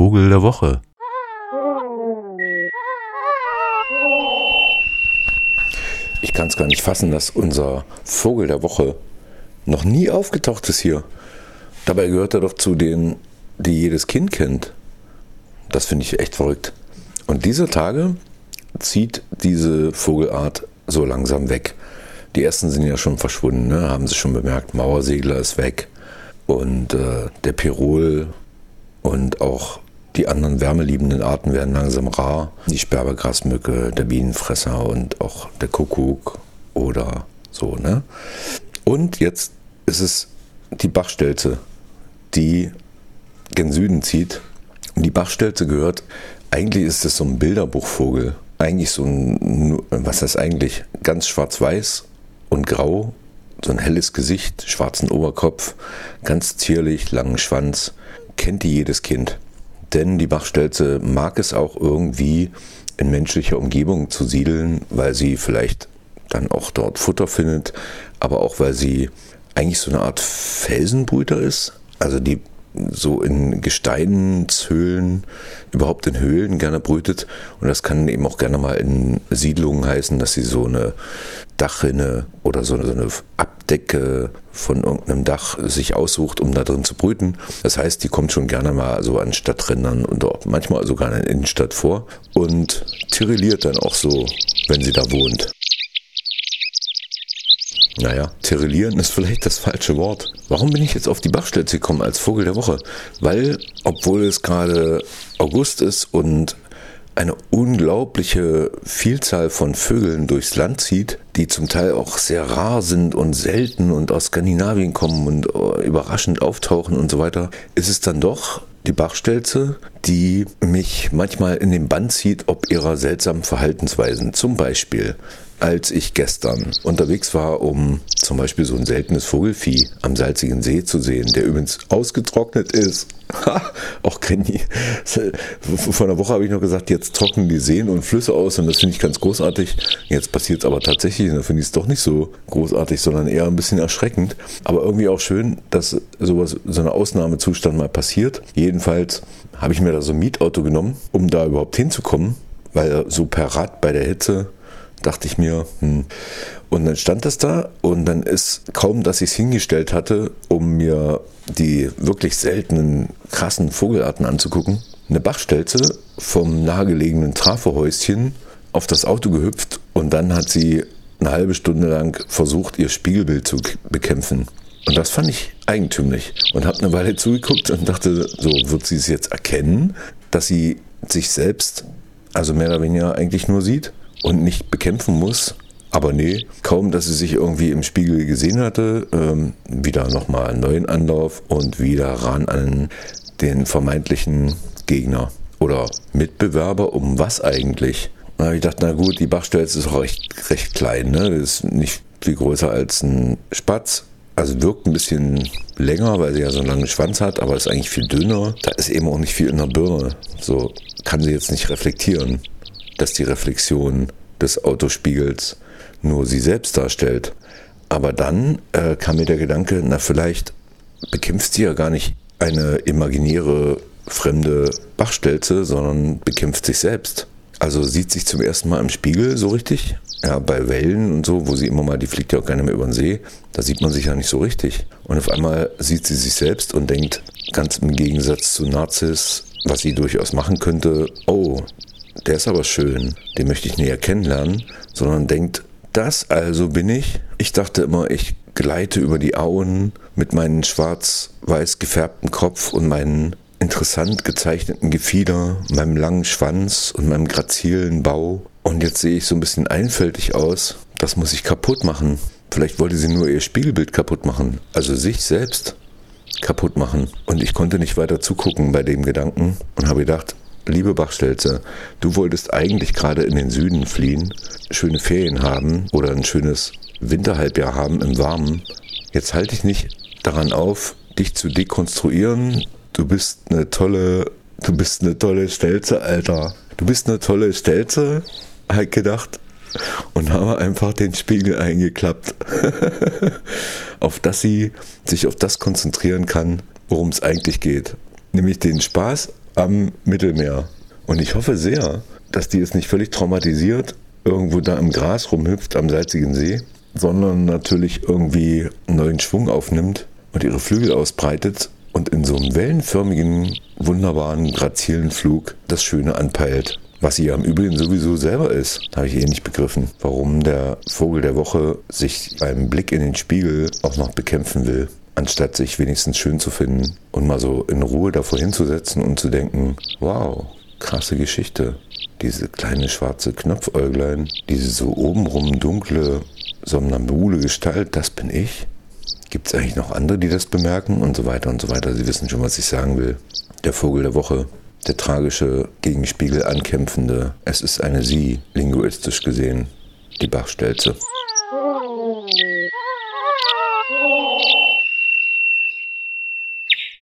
Vogel der Woche. Ich kann es gar nicht fassen, dass unser Vogel der Woche noch nie aufgetaucht ist hier. Dabei gehört er doch zu denen, die jedes Kind kennt. Das finde ich echt verrückt. Und dieser Tage zieht diese Vogelart so langsam weg. Die ersten sind ja schon verschwunden, ne? haben sie schon bemerkt. Mauersegler ist weg und äh, der Pirol und auch die anderen wärmeliebenden Arten werden langsam rar. Die Sperbergrasmücke, der Bienenfresser und auch der Kuckuck oder so. Ne? Und jetzt ist es die Bachstelze, die gen Süden zieht. Und die Bachstelze gehört, eigentlich ist es so ein Bilderbuchvogel. Eigentlich so ein, was heißt eigentlich, ganz schwarz-weiß und grau, so ein helles Gesicht, schwarzen Oberkopf, ganz zierlich, langen Schwanz, kennt die jedes Kind. Denn die Bachstelze mag es auch irgendwie in menschlicher Umgebung zu siedeln, weil sie vielleicht dann auch dort Futter findet, aber auch weil sie eigentlich so eine Art Felsenbrüter ist. Also die so in Gesteinshöhlen, überhaupt in Höhlen gerne brütet. Und das kann eben auch gerne mal in Siedlungen heißen, dass sie so eine Dachrinne oder so eine Abdecke von irgendeinem Dach sich aussucht, um da drin zu brüten. Das heißt, die kommt schon gerne mal so an Stadträndern und auch manchmal sogar in der Innenstadt vor und tirilliert dann auch so, wenn sie da wohnt. Naja, tirillieren ist vielleicht das falsche Wort. Warum bin ich jetzt auf die Bachstelze gekommen als Vogel der Woche? Weil, obwohl es gerade August ist und eine unglaubliche Vielzahl von Vögeln durchs Land zieht, die zum Teil auch sehr rar sind und selten und aus Skandinavien kommen und äh, überraschend auftauchen und so weiter, ist es dann doch die Bachstelze, die mich manchmal in den Bann zieht, ob ihrer seltsamen Verhaltensweisen. Zum Beispiel als ich gestern unterwegs war, um zum Beispiel so ein seltenes Vogelfieh am salzigen See zu sehen, der übrigens ausgetrocknet ist. auch Kenny. Vor einer Woche habe ich noch gesagt, jetzt trocknen die Seen und Flüsse aus und das finde ich ganz großartig. Jetzt passiert es aber tatsächlich und da finde ich es doch nicht so großartig, sondern eher ein bisschen erschreckend. Aber irgendwie auch schön, dass sowas, so ein Ausnahmezustand mal passiert. Jedenfalls habe ich mir da so ein Mietauto genommen, um da überhaupt hinzukommen, weil so per Rad bei der Hitze dachte ich mir, hm. Und dann stand das da und dann ist kaum, dass ich es hingestellt hatte, um mir die wirklich seltenen, krassen Vogelarten anzugucken, eine Bachstelze vom nahegelegenen Trafohäuschen auf das Auto gehüpft und dann hat sie eine halbe Stunde lang versucht, ihr Spiegelbild zu bekämpfen. Und das fand ich eigentümlich und habe eine Weile zugeguckt und dachte, so wird sie es jetzt erkennen, dass sie sich selbst, also mehr oder weniger eigentlich nur sieht und nicht bekämpfen muss. Aber nee, kaum, dass sie sich irgendwie im Spiegel gesehen hatte, ähm, wieder nochmal einen neuen Anlauf und wieder ran an den vermeintlichen Gegner oder Mitbewerber. Um was eigentlich? Da ich gedacht, na gut, die Bachstelze ist auch recht, recht klein. Ne? Ist nicht viel größer als ein Spatz. Also wirkt ein bisschen länger, weil sie ja so einen langen Schwanz hat, aber ist eigentlich viel dünner. Da ist eben auch nicht viel in der Birne. So kann sie jetzt nicht reflektieren dass die Reflexion des Autospiegels nur sie selbst darstellt. Aber dann äh, kam mir der Gedanke, na vielleicht bekämpft sie ja gar nicht eine imaginäre fremde Bachstelze, sondern bekämpft sich selbst. Also sieht sich zum ersten Mal im Spiegel so richtig. Ja, bei Wellen und so, wo sie immer mal, die fliegt ja auch gerne mehr über den See, da sieht man sich ja nicht so richtig. Und auf einmal sieht sie sich selbst und denkt, ganz im Gegensatz zu Narzis, was sie durchaus machen könnte, oh, der ist aber schön, den möchte ich näher kennenlernen, sondern denkt, das also bin ich. Ich dachte immer, ich gleite über die Auen mit meinem schwarz-weiß gefärbten Kopf und meinen interessant gezeichneten Gefieder, meinem langen Schwanz und meinem grazilen Bau. Und jetzt sehe ich so ein bisschen einfältig aus. Das muss ich kaputt machen. Vielleicht wollte sie nur ihr Spiegelbild kaputt machen, also sich selbst kaputt machen. Und ich konnte nicht weiter zugucken bei dem Gedanken und habe gedacht, Liebe Bachstelze, du wolltest eigentlich gerade in den Süden fliehen, schöne Ferien haben oder ein schönes Winterhalbjahr haben im Warmen. Jetzt halte ich nicht daran auf, dich zu dekonstruieren. Du bist eine tolle, du bist eine tolle Stelze, Alter. Du bist eine tolle Stelze, halt gedacht und habe einfach den Spiegel eingeklappt, auf dass sie sich auf das konzentrieren kann, worum es eigentlich geht nämlich den Spaß am Mittelmeer. Und ich hoffe sehr, dass die jetzt nicht völlig traumatisiert irgendwo da im Gras rumhüpft am salzigen See, sondern natürlich irgendwie einen neuen Schwung aufnimmt und ihre Flügel ausbreitet und in so einem wellenförmigen, wunderbaren, grazilen Flug das Schöne anpeilt. Was sie ja im Übrigen sowieso selber ist, habe ich eh nicht begriffen. Warum der Vogel der Woche sich beim Blick in den Spiegel auch noch bekämpfen will, anstatt sich wenigstens schön zu finden und mal so in Ruhe davor hinzusetzen und zu denken, wow, krasse Geschichte. Diese kleine schwarze Knopfäuglein, diese so obenrum dunkle, somnambule Gestalt, das bin ich. Gibt es eigentlich noch andere, die das bemerken und so weiter und so weiter? Sie wissen schon, was ich sagen will. Der Vogel der Woche der tragische Gegenspiegel ankämpfende. Es ist eine Sie, linguistisch gesehen, die Bachstelze.